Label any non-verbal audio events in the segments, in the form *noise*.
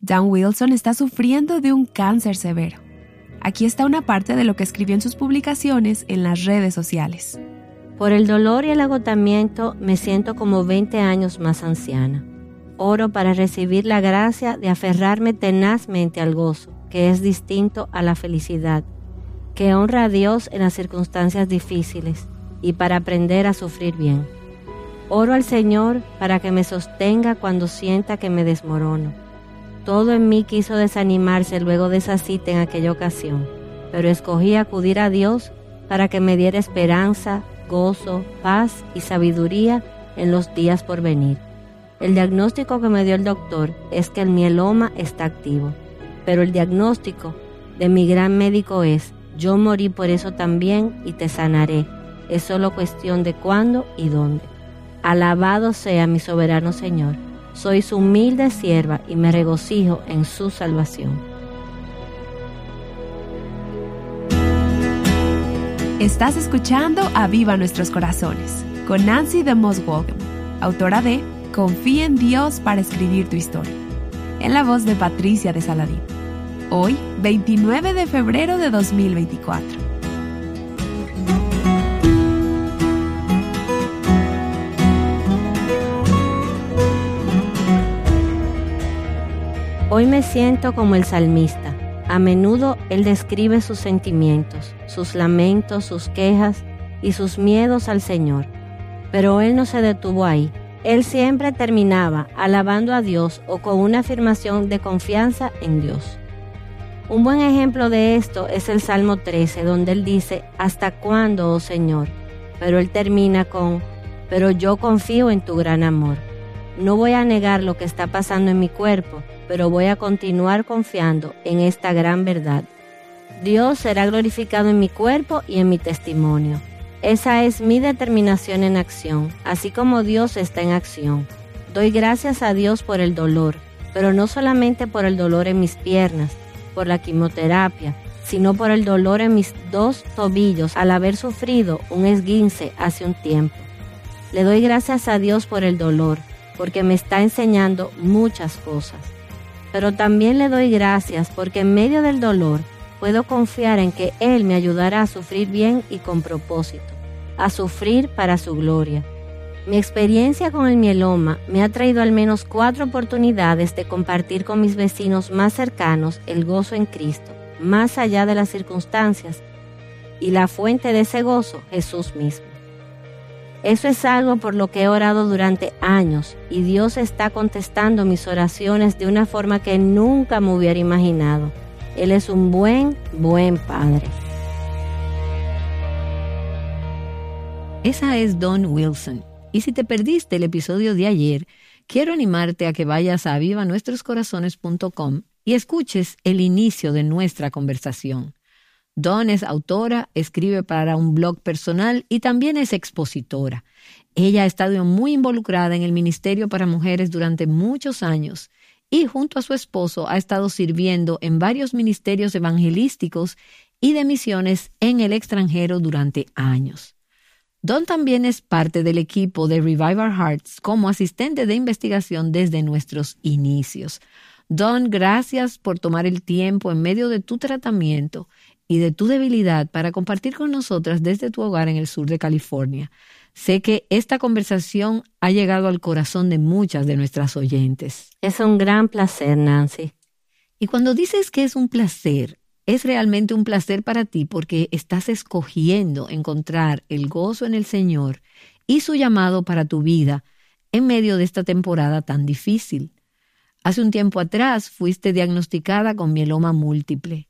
Dan Wilson está sufriendo de un cáncer severo. Aquí está una parte de lo que escribió en sus publicaciones en las redes sociales. Por el dolor y el agotamiento me siento como 20 años más anciana. Oro para recibir la gracia de aferrarme tenazmente al gozo, que es distinto a la felicidad, que honra a Dios en las circunstancias difíciles y para aprender a sufrir bien. Oro al Señor para que me sostenga cuando sienta que me desmorono. Todo en mí quiso desanimarse luego de esa cita en aquella ocasión, pero escogí acudir a Dios para que me diera esperanza, gozo, paz y sabiduría en los días por venir. El diagnóstico que me dio el doctor es que el mieloma está activo, pero el diagnóstico de mi gran médico es, yo morí por eso también y te sanaré. Es solo cuestión de cuándo y dónde. Alabado sea mi soberano Señor. Soy su humilde sierva y me regocijo en su salvación. Estás escuchando A Viva Nuestros Corazones con Nancy de Moswogem, autora de Confía en Dios para escribir tu historia, en la voz de Patricia de Saladín. Hoy, 29 de febrero de 2024. Hoy me siento como el salmista a menudo Él describe sus sentimientos, sus lamentos, sus quejas y sus miedos al Señor. Pero Él no se detuvo ahí. Él siempre terminaba alabando a Dios o con una afirmación de confianza en Dios. Un buen ejemplo de esto es el Salmo 13, donde Él dice, ¿Hasta cuándo, oh Señor? Pero Él termina con, pero yo confío en tu gran amor. No voy a negar lo que está pasando en mi cuerpo, pero voy a continuar confiando en esta gran verdad. Dios será glorificado en mi cuerpo y en mi testimonio. Esa es mi determinación en acción, así como Dios está en acción. Doy gracias a Dios por el dolor, pero no solamente por el dolor en mis piernas, por la quimioterapia, sino por el dolor en mis dos tobillos al haber sufrido un esguince hace un tiempo. Le doy gracias a Dios por el dolor, porque me está enseñando muchas cosas pero también le doy gracias porque en medio del dolor puedo confiar en que Él me ayudará a sufrir bien y con propósito, a sufrir para su gloria. Mi experiencia con el mieloma me ha traído al menos cuatro oportunidades de compartir con mis vecinos más cercanos el gozo en Cristo, más allá de las circunstancias, y la fuente de ese gozo, Jesús mismo. Eso es algo por lo que he orado durante años y Dios está contestando mis oraciones de una forma que nunca me hubiera imaginado. Él es un buen, buen Padre. Esa es Don Wilson. Y si te perdiste el episodio de ayer, quiero animarte a que vayas a avivanuestroscorazones.com y escuches el inicio de nuestra conversación. Dawn es autora, escribe para un blog personal y también es expositora. Ella ha estado muy involucrada en el Ministerio para Mujeres durante muchos años y junto a su esposo ha estado sirviendo en varios ministerios evangelísticos y de misiones en el extranjero durante años. Don también es parte del equipo de Revive Our Hearts como asistente de investigación desde nuestros inicios. Don, gracias por tomar el tiempo en medio de tu tratamiento y de tu debilidad para compartir con nosotras desde tu hogar en el sur de California. Sé que esta conversación ha llegado al corazón de muchas de nuestras oyentes. Es un gran placer, Nancy. Y cuando dices que es un placer, es realmente un placer para ti porque estás escogiendo encontrar el gozo en el Señor y su llamado para tu vida en medio de esta temporada tan difícil. Hace un tiempo atrás fuiste diagnosticada con mieloma múltiple.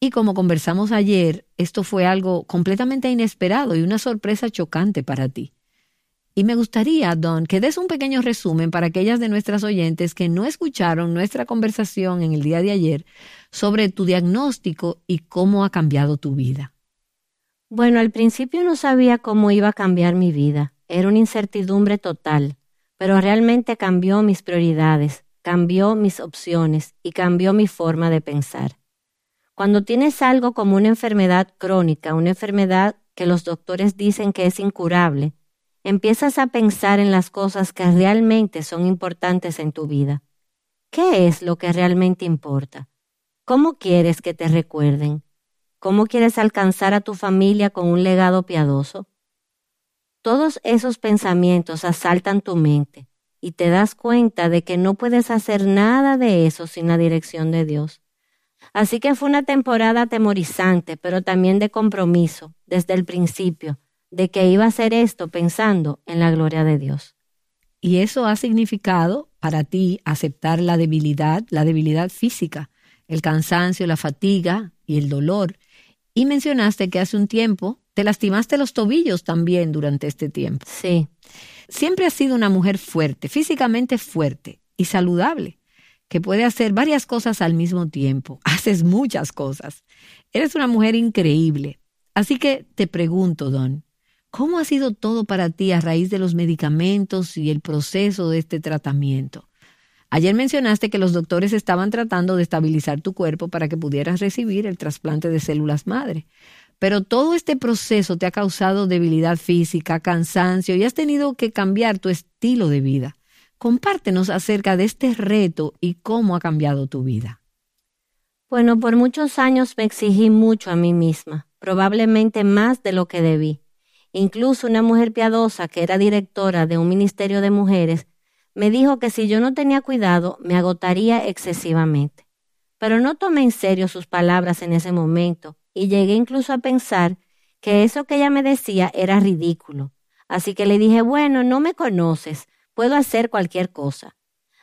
Y como conversamos ayer, esto fue algo completamente inesperado y una sorpresa chocante para ti. Y me gustaría, Don, que des un pequeño resumen para aquellas de nuestras oyentes que no escucharon nuestra conversación en el día de ayer sobre tu diagnóstico y cómo ha cambiado tu vida. Bueno, al principio no sabía cómo iba a cambiar mi vida. Era una incertidumbre total, pero realmente cambió mis prioridades, cambió mis opciones y cambió mi forma de pensar. Cuando tienes algo como una enfermedad crónica, una enfermedad que los doctores dicen que es incurable, empiezas a pensar en las cosas que realmente son importantes en tu vida. ¿Qué es lo que realmente importa? ¿Cómo quieres que te recuerden? ¿Cómo quieres alcanzar a tu familia con un legado piadoso? Todos esos pensamientos asaltan tu mente y te das cuenta de que no puedes hacer nada de eso sin la dirección de Dios. Así que fue una temporada atemorizante, pero también de compromiso, desde el principio, de que iba a hacer esto pensando en la gloria de Dios. Y eso ha significado para ti aceptar la debilidad, la debilidad física, el cansancio, la fatiga y el dolor. Y mencionaste que hace un tiempo te lastimaste los tobillos también durante este tiempo. Sí. Siempre has sido una mujer fuerte, físicamente fuerte y saludable, que puede hacer varias cosas al mismo tiempo. *laughs* Haces muchas cosas. Eres una mujer increíble. Así que te pregunto, Don, ¿cómo ha sido todo para ti a raíz de los medicamentos y el proceso de este tratamiento? Ayer mencionaste que los doctores estaban tratando de estabilizar tu cuerpo para que pudieras recibir el trasplante de células madre. Pero todo este proceso te ha causado debilidad física, cansancio y has tenido que cambiar tu estilo de vida. Compártenos acerca de este reto y cómo ha cambiado tu vida. Bueno, por muchos años me exigí mucho a mí misma, probablemente más de lo que debí. Incluso una mujer piadosa que era directora de un ministerio de mujeres me dijo que si yo no tenía cuidado me agotaría excesivamente. Pero no tomé en serio sus palabras en ese momento y llegué incluso a pensar que eso que ella me decía era ridículo. Así que le dije, bueno, no me conoces, puedo hacer cualquier cosa.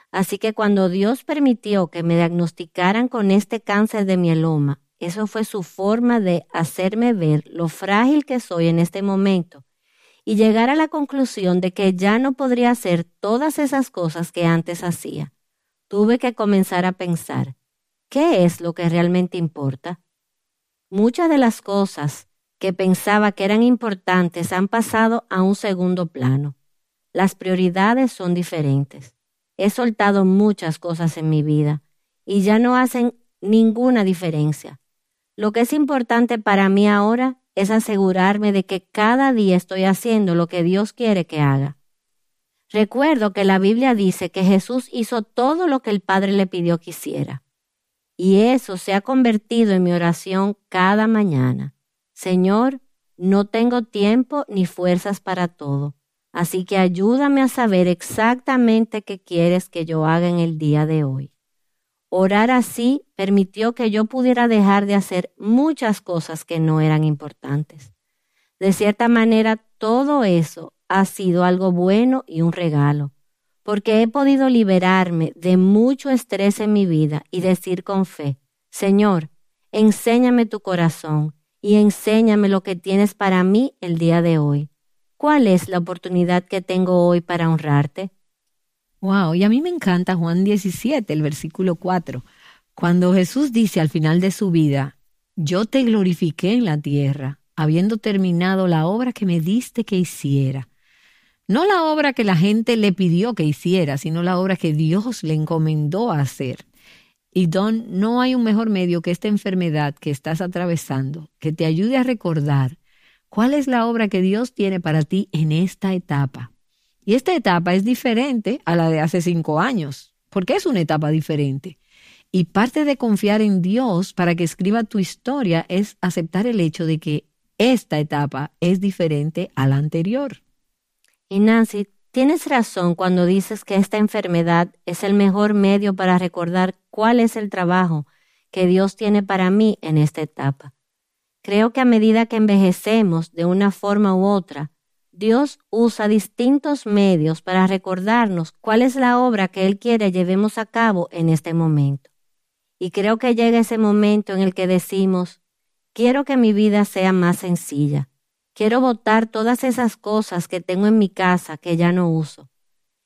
Así que cuando Dios permitió que me diagnosticaran con este cáncer de mieloma, eso fue su forma de hacerme ver lo frágil que soy en este momento y llegar a la conclusión de que ya no podría hacer todas esas cosas que antes hacía. Tuve que comenzar a pensar, ¿qué es lo que realmente importa? Muchas de las cosas que pensaba que eran importantes han pasado a un segundo plano. Las prioridades son diferentes. He soltado muchas cosas en mi vida y ya no hacen ninguna diferencia. Lo que es importante para mí ahora es asegurarme de que cada día estoy haciendo lo que Dios quiere que haga. Recuerdo que la Biblia dice que Jesús hizo todo lo que el Padre le pidió que hiciera. Y eso se ha convertido en mi oración cada mañana. Señor, no tengo tiempo ni fuerzas para todo, así que ayúdame a saber exactamente qué quieres que yo haga en el día de hoy. Orar así permitió que yo pudiera dejar de hacer muchas cosas que no eran importantes. De cierta manera, todo eso ha sido algo bueno y un regalo, porque he podido liberarme de mucho estrés en mi vida y decir con fe, Señor, enséñame tu corazón y enséñame lo que tienes para mí el día de hoy. ¿Cuál es la oportunidad que tengo hoy para honrarte? Wow, y a mí me encanta Juan 17, el versículo 4, cuando Jesús dice al final de su vida, yo te glorifiqué en la tierra, habiendo terminado la obra que me diste que hiciera. No la obra que la gente le pidió que hiciera, sino la obra que Dios le encomendó a hacer. Y Don, no hay un mejor medio que esta enfermedad que estás atravesando, que te ayude a recordar cuál es la obra que Dios tiene para ti en esta etapa. Y esta etapa es diferente a la de hace cinco años, porque es una etapa diferente. Y parte de confiar en Dios para que escriba tu historia es aceptar el hecho de que esta etapa es diferente a la anterior. Y Nancy, tienes razón cuando dices que esta enfermedad es el mejor medio para recordar cuál es el trabajo que Dios tiene para mí en esta etapa. Creo que a medida que envejecemos de una forma u otra, Dios usa distintos medios para recordarnos cuál es la obra que Él quiere llevemos a cabo en este momento. Y creo que llega ese momento en el que decimos, quiero que mi vida sea más sencilla. Quiero botar todas esas cosas que tengo en mi casa que ya no uso.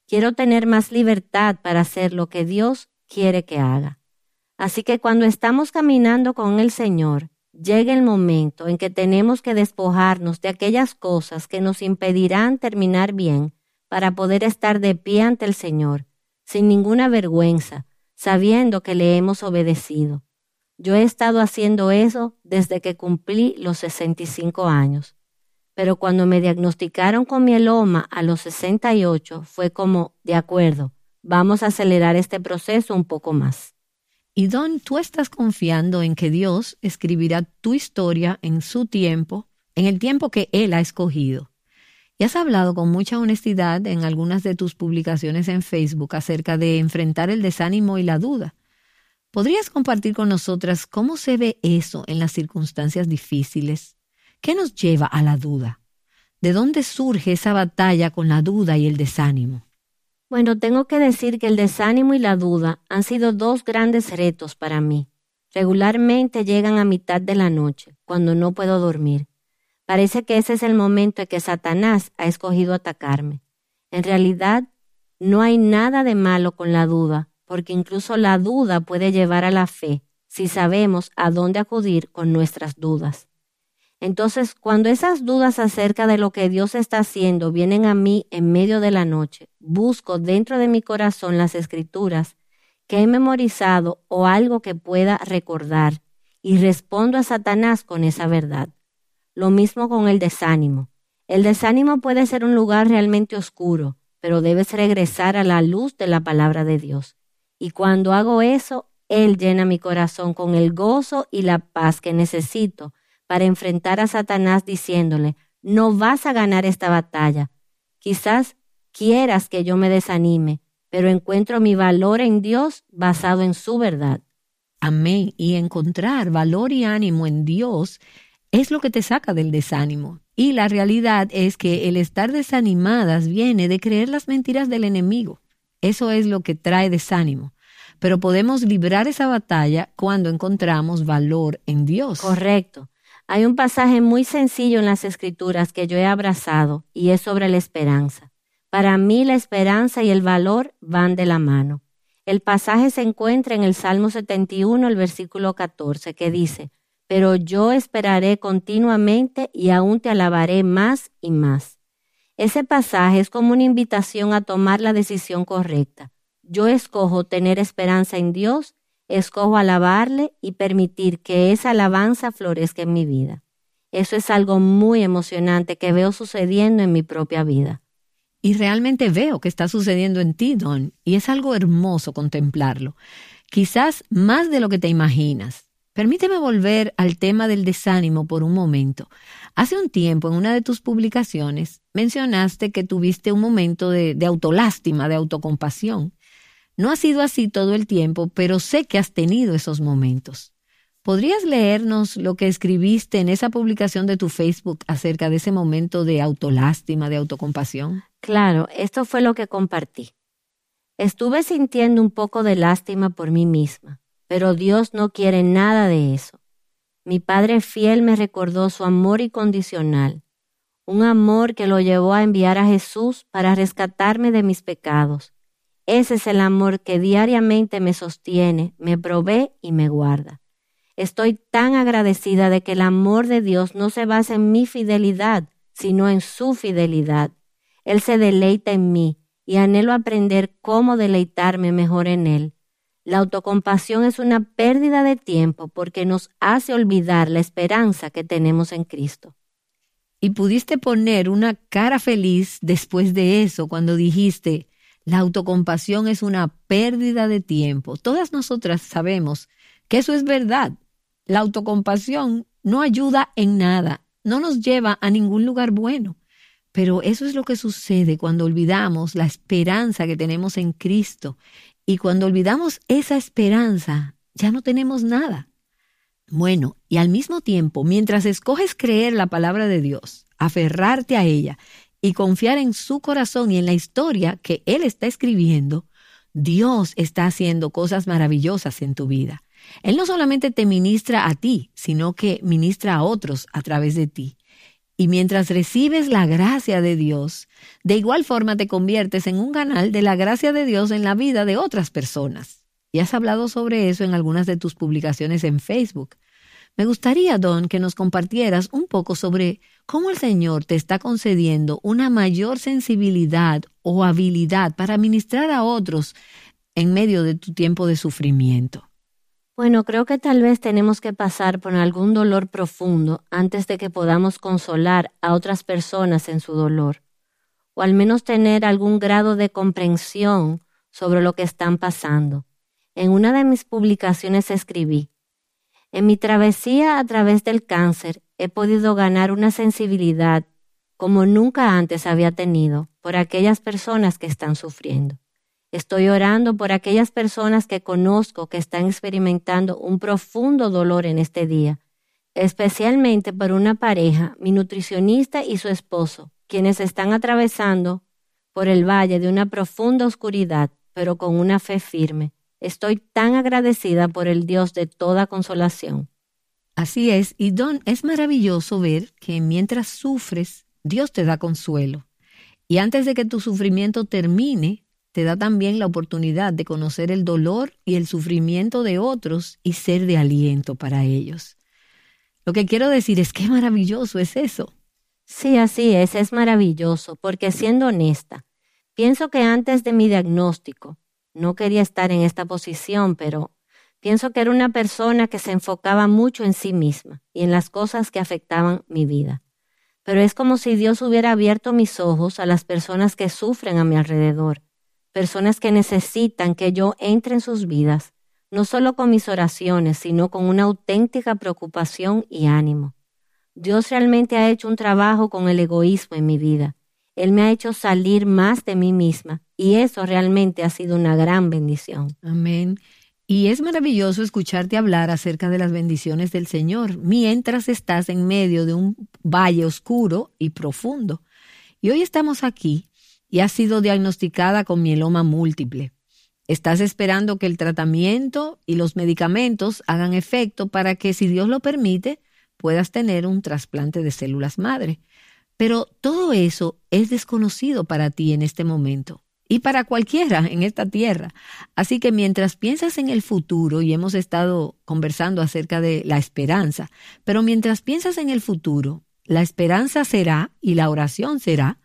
Quiero tener más libertad para hacer lo que Dios quiere que haga. Así que cuando estamos caminando con el Señor, llega el momento en que tenemos que despojarnos de aquellas cosas que nos impedirán terminar bien para poder estar de pie ante el Señor, sin ninguna vergüenza, sabiendo que le hemos obedecido. Yo he estado haciendo eso desde que cumplí los 65 años, pero cuando me diagnosticaron con mieloma a los 68 fue como, de acuerdo, vamos a acelerar este proceso un poco más. Y Don, tú estás confiando en que Dios escribirá tu historia en su tiempo, en el tiempo que Él ha escogido. Y has hablado con mucha honestidad en algunas de tus publicaciones en Facebook acerca de enfrentar el desánimo y la duda. ¿Podrías compartir con nosotras cómo se ve eso en las circunstancias difíciles? ¿Qué nos lleva a la duda? ¿De dónde surge esa batalla con la duda y el desánimo? Bueno, tengo que decir que el desánimo y la duda han sido dos grandes retos para mí. Regularmente llegan a mitad de la noche, cuando no puedo dormir. Parece que ese es el momento en que Satanás ha escogido atacarme. En realidad, no hay nada de malo con la duda, porque incluso la duda puede llevar a la fe si sabemos a dónde acudir con nuestras dudas. Entonces, cuando esas dudas acerca de lo que Dios está haciendo vienen a mí en medio de la noche, busco dentro de mi corazón las escrituras que he memorizado o algo que pueda recordar y respondo a Satanás con esa verdad. Lo mismo con el desánimo. El desánimo puede ser un lugar realmente oscuro, pero debes regresar a la luz de la palabra de Dios. Y cuando hago eso, Él llena mi corazón con el gozo y la paz que necesito para enfrentar a Satanás diciéndole, no vas a ganar esta batalla. Quizás quieras que yo me desanime, pero encuentro mi valor en Dios basado en su verdad. Amén. Y encontrar valor y ánimo en Dios es lo que te saca del desánimo. Y la realidad es que el estar desanimadas viene de creer las mentiras del enemigo. Eso es lo que trae desánimo. Pero podemos librar esa batalla cuando encontramos valor en Dios. Correcto. Hay un pasaje muy sencillo en las escrituras que yo he abrazado y es sobre la esperanza. Para mí la esperanza y el valor van de la mano. El pasaje se encuentra en el Salmo 71, el versículo 14, que dice, Pero yo esperaré continuamente y aún te alabaré más y más. Ese pasaje es como una invitación a tomar la decisión correcta. Yo escojo tener esperanza en Dios, escojo alabarle y permitir que esa alabanza florezca en mi vida. Eso es algo muy emocionante que veo sucediendo en mi propia vida. Y realmente veo que está sucediendo en ti, Don, y es algo hermoso contemplarlo. Quizás más de lo que te imaginas. Permíteme volver al tema del desánimo por un momento. Hace un tiempo, en una de tus publicaciones, mencionaste que tuviste un momento de, de autolástima, de autocompasión. No ha sido así todo el tiempo, pero sé que has tenido esos momentos. ¿Podrías leernos lo que escribiste en esa publicación de tu Facebook acerca de ese momento de autolástima, de autocompasión? Claro, esto fue lo que compartí. Estuve sintiendo un poco de lástima por mí misma pero Dios no quiere nada de eso. Mi Padre fiel me recordó su amor incondicional, un amor que lo llevó a enviar a Jesús para rescatarme de mis pecados. Ese es el amor que diariamente me sostiene, me provee y me guarda. Estoy tan agradecida de que el amor de Dios no se basa en mi fidelidad, sino en su fidelidad. Él se deleita en mí y anhelo aprender cómo deleitarme mejor en Él. La autocompasión es una pérdida de tiempo porque nos hace olvidar la esperanza que tenemos en Cristo. Y pudiste poner una cara feliz después de eso cuando dijiste, la autocompasión es una pérdida de tiempo. Todas nosotras sabemos que eso es verdad. La autocompasión no ayuda en nada, no nos lleva a ningún lugar bueno. Pero eso es lo que sucede cuando olvidamos la esperanza que tenemos en Cristo y cuando olvidamos esa esperanza, ya no tenemos nada. Bueno, y al mismo tiempo, mientras escoges creer la palabra de Dios, aferrarte a ella y confiar en su corazón y en la historia que Él está escribiendo, Dios está haciendo cosas maravillosas en tu vida. Él no solamente te ministra a ti, sino que ministra a otros a través de ti. Y mientras recibes la gracia de Dios, de igual forma te conviertes en un canal de la gracia de Dios en la vida de otras personas. Y has hablado sobre eso en algunas de tus publicaciones en Facebook. Me gustaría, Don, que nos compartieras un poco sobre cómo el Señor te está concediendo una mayor sensibilidad o habilidad para ministrar a otros en medio de tu tiempo de sufrimiento. Bueno, creo que tal vez tenemos que pasar por algún dolor profundo antes de que podamos consolar a otras personas en su dolor, o al menos tener algún grado de comprensión sobre lo que están pasando. En una de mis publicaciones escribí, en mi travesía a través del cáncer he podido ganar una sensibilidad como nunca antes había tenido por aquellas personas que están sufriendo. Estoy orando por aquellas personas que conozco que están experimentando un profundo dolor en este día, especialmente por una pareja, mi nutricionista y su esposo, quienes están atravesando por el valle de una profunda oscuridad, pero con una fe firme. Estoy tan agradecida por el Dios de toda consolación. Así es, y Don, es maravilloso ver que mientras sufres, Dios te da consuelo. Y antes de que tu sufrimiento termine, te da también la oportunidad de conocer el dolor y el sufrimiento de otros y ser de aliento para ellos. Lo que quiero decir es que maravilloso es eso. Sí, así es, es maravilloso, porque siendo honesta, pienso que antes de mi diagnóstico, no quería estar en esta posición, pero pienso que era una persona que se enfocaba mucho en sí misma y en las cosas que afectaban mi vida. Pero es como si Dios hubiera abierto mis ojos a las personas que sufren a mi alrededor personas que necesitan que yo entre en sus vidas, no solo con mis oraciones, sino con una auténtica preocupación y ánimo. Dios realmente ha hecho un trabajo con el egoísmo en mi vida. Él me ha hecho salir más de mí misma y eso realmente ha sido una gran bendición. Amén. Y es maravilloso escucharte hablar acerca de las bendiciones del Señor mientras estás en medio de un valle oscuro y profundo. Y hoy estamos aquí y has sido diagnosticada con mieloma múltiple. Estás esperando que el tratamiento y los medicamentos hagan efecto para que, si Dios lo permite, puedas tener un trasplante de células madre. Pero todo eso es desconocido para ti en este momento y para cualquiera en esta tierra. Así que mientras piensas en el futuro, y hemos estado conversando acerca de la esperanza, pero mientras piensas en el futuro, la esperanza será y la oración será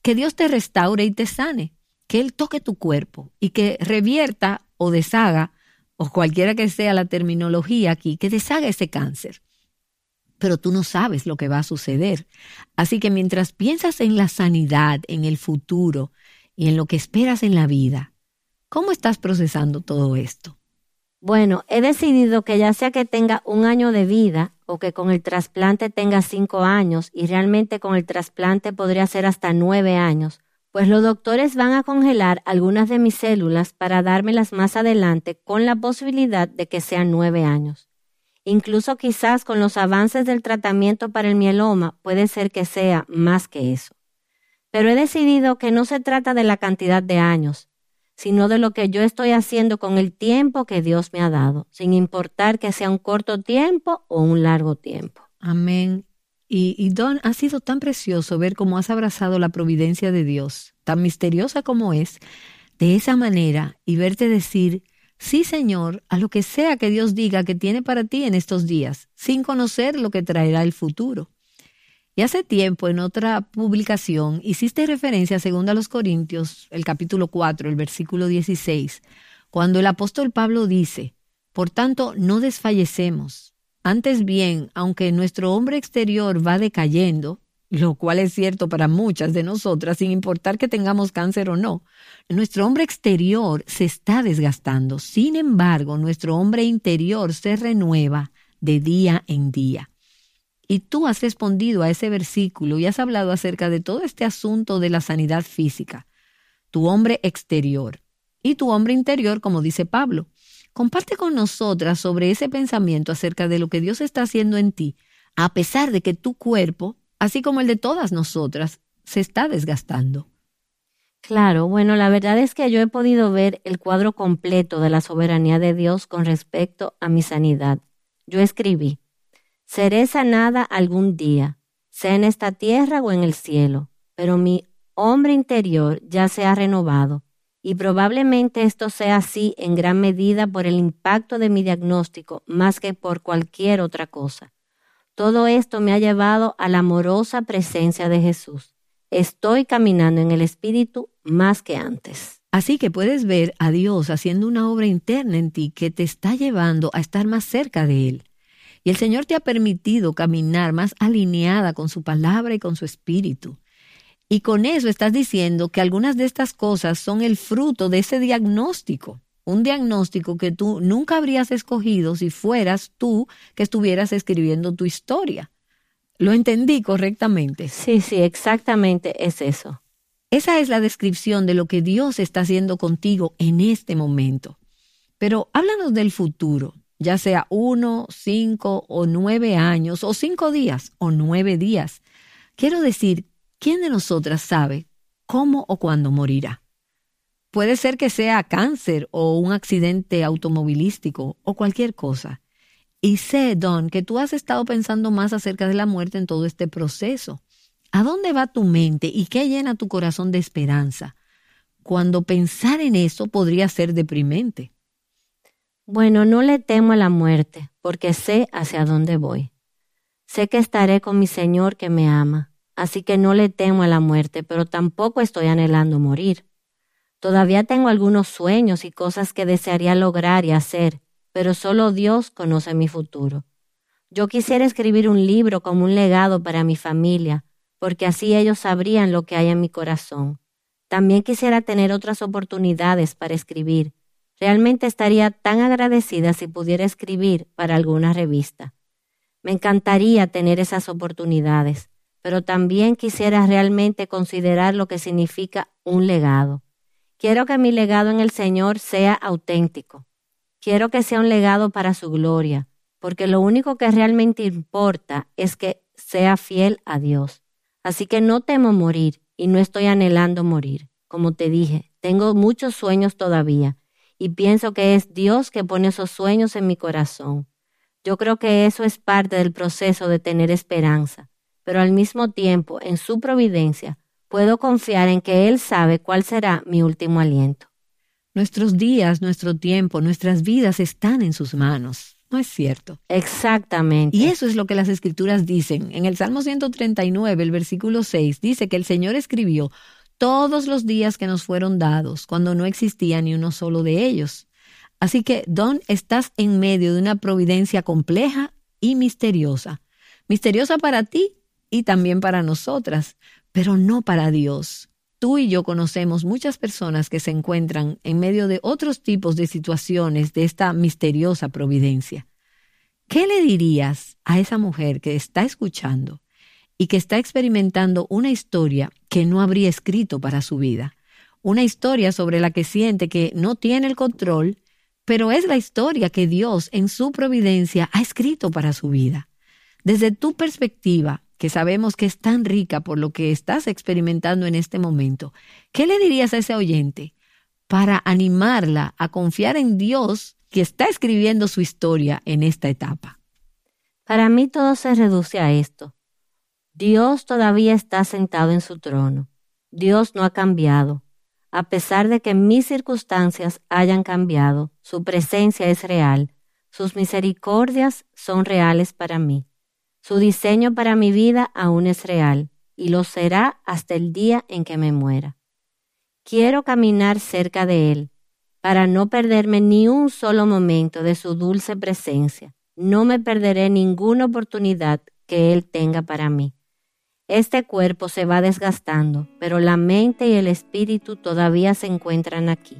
que Dios te restaure y te sane, que Él toque tu cuerpo y que revierta o deshaga, o cualquiera que sea la terminología aquí, que deshaga ese cáncer. Pero tú no sabes lo que va a suceder. Así que mientras piensas en la sanidad, en el futuro y en lo que esperas en la vida, ¿cómo estás procesando todo esto? Bueno, he decidido que ya sea que tenga un año de vida o que con el trasplante tenga cinco años y realmente con el trasplante podría ser hasta nueve años, pues los doctores van a congelar algunas de mis células para dármelas más adelante con la posibilidad de que sean nueve años. Incluso quizás con los avances del tratamiento para el mieloma puede ser que sea más que eso. Pero he decidido que no se trata de la cantidad de años, sino de lo que yo estoy haciendo con el tiempo que Dios me ha dado, sin importar que sea un corto tiempo o un largo tiempo. Amén. Y, Don, ha sido tan precioso ver cómo has abrazado la providencia de Dios, tan misteriosa como es, de esa manera y verte decir, sí Señor, a lo que sea que Dios diga que tiene para ti en estos días, sin conocer lo que traerá el futuro. Y hace tiempo, en otra publicación, hiciste referencia, según a los Corintios, el capítulo 4, el versículo 16, cuando el apóstol Pablo dice, Por tanto, no desfallecemos. Antes bien, aunque nuestro hombre exterior va decayendo, lo cual es cierto para muchas de nosotras, sin importar que tengamos cáncer o no, nuestro hombre exterior se está desgastando. Sin embargo, nuestro hombre interior se renueva de día en día. Y tú has respondido a ese versículo y has hablado acerca de todo este asunto de la sanidad física, tu hombre exterior y tu hombre interior, como dice Pablo. Comparte con nosotras sobre ese pensamiento acerca de lo que Dios está haciendo en ti, a pesar de que tu cuerpo, así como el de todas nosotras, se está desgastando. Claro, bueno, la verdad es que yo he podido ver el cuadro completo de la soberanía de Dios con respecto a mi sanidad. Yo escribí, Seré sanada algún día, sea en esta tierra o en el cielo, pero mi hombre interior ya se ha renovado, y probablemente esto sea así en gran medida por el impacto de mi diagnóstico más que por cualquier otra cosa. Todo esto me ha llevado a la amorosa presencia de Jesús. Estoy caminando en el Espíritu más que antes. Así que puedes ver a Dios haciendo una obra interna en ti que te está llevando a estar más cerca de Él. Y el Señor te ha permitido caminar más alineada con su palabra y con su espíritu. Y con eso estás diciendo que algunas de estas cosas son el fruto de ese diagnóstico, un diagnóstico que tú nunca habrías escogido si fueras tú que estuvieras escribiendo tu historia. ¿Lo entendí correctamente? Sí, sí, exactamente es eso. Esa es la descripción de lo que Dios está haciendo contigo en este momento. Pero háblanos del futuro, ya sea uno, cinco o nueve años, o cinco días o nueve días. Quiero decir, ¿quién de nosotras sabe cómo o cuándo morirá? Puede ser que sea cáncer o un accidente automovilístico o cualquier cosa. Y sé, Don, que tú has estado pensando más acerca de la muerte en todo este proceso. ¿A dónde va tu mente y qué llena tu corazón de esperanza? Cuando pensar en eso podría ser deprimente. Bueno, no le temo a la muerte, porque sé hacia dónde voy. Sé que estaré con mi Señor que me ama así que no le temo a la muerte, pero tampoco estoy anhelando morir. Todavía tengo algunos sueños y cosas que desearía lograr y hacer, pero solo Dios conoce mi futuro. Yo quisiera escribir un libro como un legado para mi familia, porque así ellos sabrían lo que hay en mi corazón. También quisiera tener otras oportunidades para escribir. Realmente estaría tan agradecida si pudiera escribir para alguna revista. Me encantaría tener esas oportunidades pero también quisiera realmente considerar lo que significa un legado. Quiero que mi legado en el Señor sea auténtico. Quiero que sea un legado para su gloria, porque lo único que realmente importa es que sea fiel a Dios. Así que no temo morir y no estoy anhelando morir. Como te dije, tengo muchos sueños todavía y pienso que es Dios que pone esos sueños en mi corazón. Yo creo que eso es parte del proceso de tener esperanza pero al mismo tiempo, en su providencia, puedo confiar en que Él sabe cuál será mi último aliento. Nuestros días, nuestro tiempo, nuestras vidas están en sus manos. ¿No es cierto? Exactamente. Y eso es lo que las escrituras dicen. En el Salmo 139, el versículo 6, dice que el Señor escribió todos los días que nos fueron dados, cuando no existía ni uno solo de ellos. Así que, Don, estás en medio de una providencia compleja y misteriosa. Misteriosa para ti y también para nosotras, pero no para Dios. Tú y yo conocemos muchas personas que se encuentran en medio de otros tipos de situaciones de esta misteriosa providencia. ¿Qué le dirías a esa mujer que está escuchando y que está experimentando una historia que no habría escrito para su vida? Una historia sobre la que siente que no tiene el control, pero es la historia que Dios en su providencia ha escrito para su vida. Desde tu perspectiva, que sabemos que es tan rica por lo que estás experimentando en este momento, ¿qué le dirías a ese oyente para animarla a confiar en Dios que está escribiendo su historia en esta etapa? Para mí todo se reduce a esto. Dios todavía está sentado en su trono. Dios no ha cambiado. A pesar de que mis circunstancias hayan cambiado, su presencia es real. Sus misericordias son reales para mí. Su diseño para mi vida aún es real y lo será hasta el día en que me muera. Quiero caminar cerca de Él para no perderme ni un solo momento de su dulce presencia. No me perderé ninguna oportunidad que Él tenga para mí. Este cuerpo se va desgastando, pero la mente y el espíritu todavía se encuentran aquí.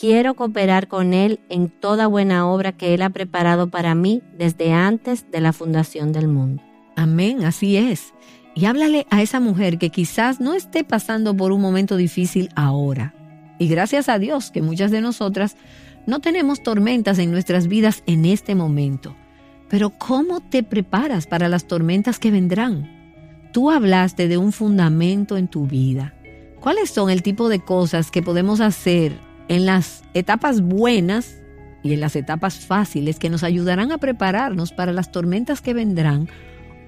Quiero cooperar con Él en toda buena obra que Él ha preparado para mí desde antes de la fundación del mundo. Amén, así es. Y háblale a esa mujer que quizás no esté pasando por un momento difícil ahora. Y gracias a Dios que muchas de nosotras no tenemos tormentas en nuestras vidas en este momento. Pero ¿cómo te preparas para las tormentas que vendrán? Tú hablaste de un fundamento en tu vida. ¿Cuáles son el tipo de cosas que podemos hacer en las etapas buenas y en las etapas fáciles que nos ayudarán a prepararnos para las tormentas que vendrán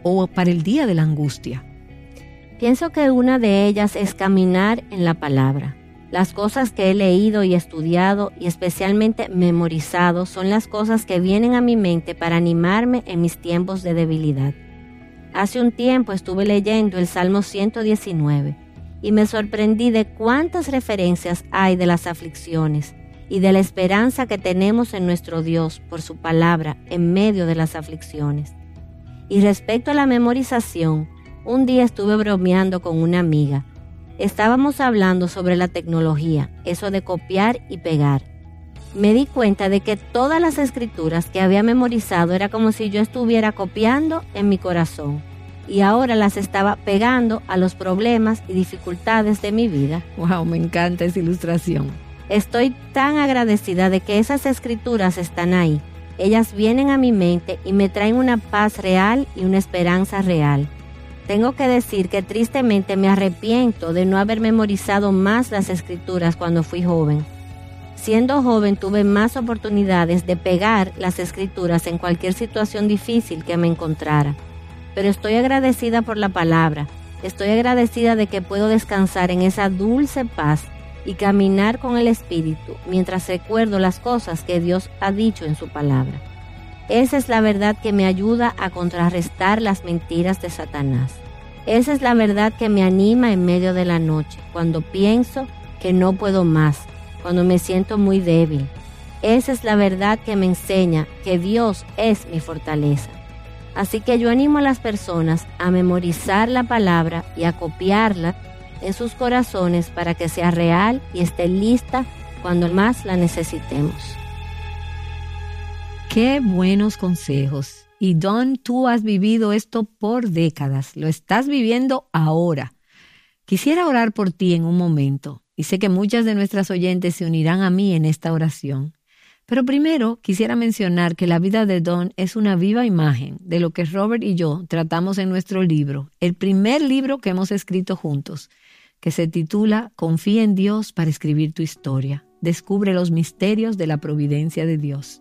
o para el día de la angustia. Pienso que una de ellas es caminar en la palabra. Las cosas que he leído y estudiado y especialmente memorizado son las cosas que vienen a mi mente para animarme en mis tiempos de debilidad. Hace un tiempo estuve leyendo el Salmo 119 y me sorprendí de cuántas referencias hay de las aflicciones y de la esperanza que tenemos en nuestro Dios por su palabra en medio de las aflicciones. Y respecto a la memorización, un día estuve bromeando con una amiga estábamos hablando sobre la tecnología, eso de copiar y pegar. Me di cuenta de que todas las escrituras que había memorizado era como si yo estuviera copiando en mi corazón y ahora las estaba pegando a los problemas y dificultades de mi vida. Wow, me encanta esa ilustración. Estoy tan agradecida de que esas escrituras están ahí. Ellas vienen a mi mente y me traen una paz real y una esperanza real. Tengo que decir que tristemente me arrepiento de no haber memorizado más las escrituras cuando fui joven. Siendo joven tuve más oportunidades de pegar las escrituras en cualquier situación difícil que me encontrara pero estoy agradecida por la palabra. Estoy agradecida de que puedo descansar en esa dulce paz y caminar con el Espíritu mientras recuerdo las cosas que Dios ha dicho en su palabra. Esa es la verdad que me ayuda a contrarrestar las mentiras de Satanás. Esa es la verdad que me anima en medio de la noche, cuando pienso que no puedo más, cuando me siento muy débil. Esa es la verdad que me enseña que Dios es mi fortaleza. Así que yo animo a las personas a memorizar la palabra y a copiarla en sus corazones para que sea real y esté lista cuando más la necesitemos. Qué buenos consejos. Y Don, tú has vivido esto por décadas, lo estás viviendo ahora. Quisiera orar por ti en un momento y sé que muchas de nuestras oyentes se unirán a mí en esta oración. Pero primero quisiera mencionar que la vida de Don es una viva imagen de lo que Robert y yo tratamos en nuestro libro, el primer libro que hemos escrito juntos, que se titula Confía en Dios para escribir tu historia. Descubre los misterios de la providencia de Dios.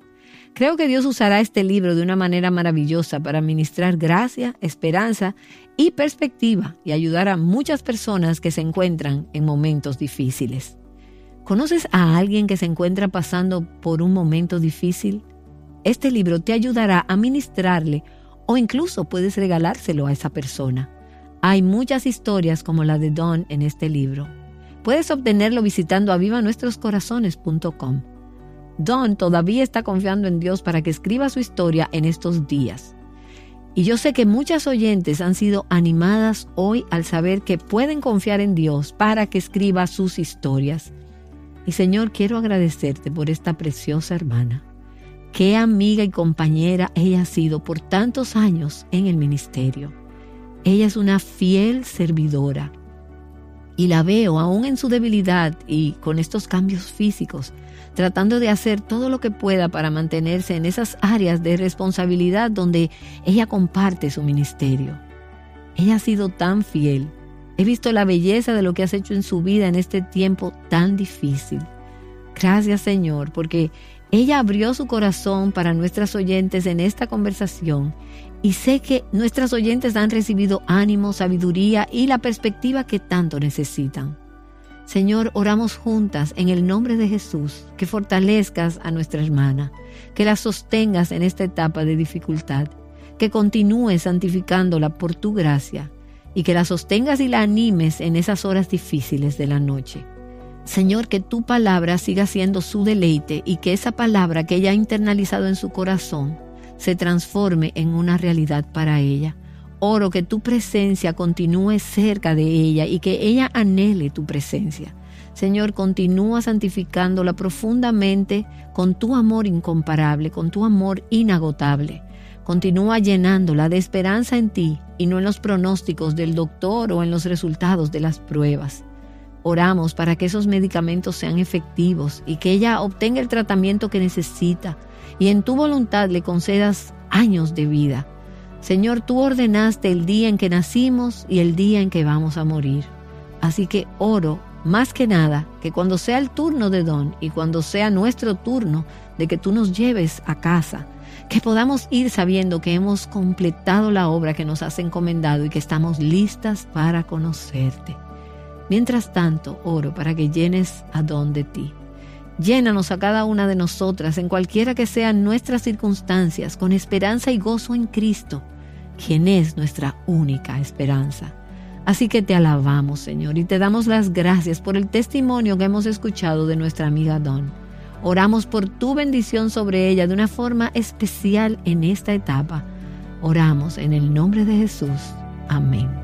Creo que Dios usará este libro de una manera maravillosa para ministrar gracia, esperanza y perspectiva y ayudar a muchas personas que se encuentran en momentos difíciles. ¿Conoces a alguien que se encuentra pasando por un momento difícil? Este libro te ayudará a ministrarle o incluso puedes regalárselo a esa persona. Hay muchas historias como la de Don en este libro. Puedes obtenerlo visitando avivanuestroscorazones.com. Don todavía está confiando en Dios para que escriba su historia en estos días. Y yo sé que muchas oyentes han sido animadas hoy al saber que pueden confiar en Dios para que escriba sus historias. Y Señor, quiero agradecerte por esta preciosa hermana. Qué amiga y compañera ella ha sido por tantos años en el ministerio. Ella es una fiel servidora. Y la veo aún en su debilidad y con estos cambios físicos, tratando de hacer todo lo que pueda para mantenerse en esas áreas de responsabilidad donde ella comparte su ministerio. Ella ha sido tan fiel He visto la belleza de lo que has hecho en su vida en este tiempo tan difícil. Gracias Señor, porque ella abrió su corazón para nuestras oyentes en esta conversación y sé que nuestras oyentes han recibido ánimo, sabiduría y la perspectiva que tanto necesitan. Señor, oramos juntas en el nombre de Jesús, que fortalezcas a nuestra hermana, que la sostengas en esta etapa de dificultad, que continúes santificándola por tu gracia y que la sostengas y la animes en esas horas difíciles de la noche. Señor, que tu palabra siga siendo su deleite y que esa palabra que ella ha internalizado en su corazón se transforme en una realidad para ella. Oro que tu presencia continúe cerca de ella y que ella anhele tu presencia. Señor, continúa santificándola profundamente con tu amor incomparable, con tu amor inagotable. Continúa llenándola de esperanza en ti y no en los pronósticos del doctor o en los resultados de las pruebas. Oramos para que esos medicamentos sean efectivos y que ella obtenga el tratamiento que necesita y en tu voluntad le concedas años de vida. Señor, tú ordenaste el día en que nacimos y el día en que vamos a morir. Así que oro más que nada que cuando sea el turno de Don y cuando sea nuestro turno de que tú nos lleves a casa, que podamos ir sabiendo que hemos completado la obra que nos has encomendado y que estamos listas para conocerte. Mientras tanto, oro para que llenes a don de ti. Llénanos a cada una de nosotras, en cualquiera que sean nuestras circunstancias, con esperanza y gozo en Cristo, quien es nuestra única esperanza. Así que te alabamos, Señor, y te damos las gracias por el testimonio que hemos escuchado de nuestra amiga Don. Oramos por tu bendición sobre ella de una forma especial en esta etapa. Oramos en el nombre de Jesús. Amén.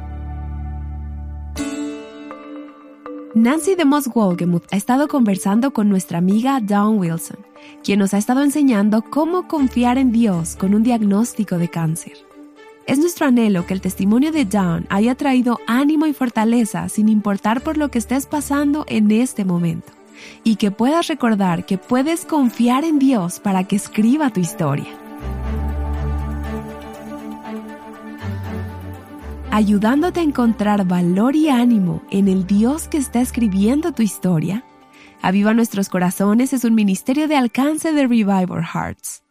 Nancy de Moss Wolgemuth ha estado conversando con nuestra amiga Dawn Wilson, quien nos ha estado enseñando cómo confiar en Dios con un diagnóstico de cáncer. Es nuestro anhelo que el testimonio de Dawn haya traído ánimo y fortaleza sin importar por lo que estés pasando en este momento, y que puedas recordar que puedes confiar en Dios para que escriba tu historia. Ayudándote a encontrar valor y ánimo en el Dios que está escribiendo tu historia. Aviva Nuestros Corazones es un ministerio de alcance de Revival Hearts.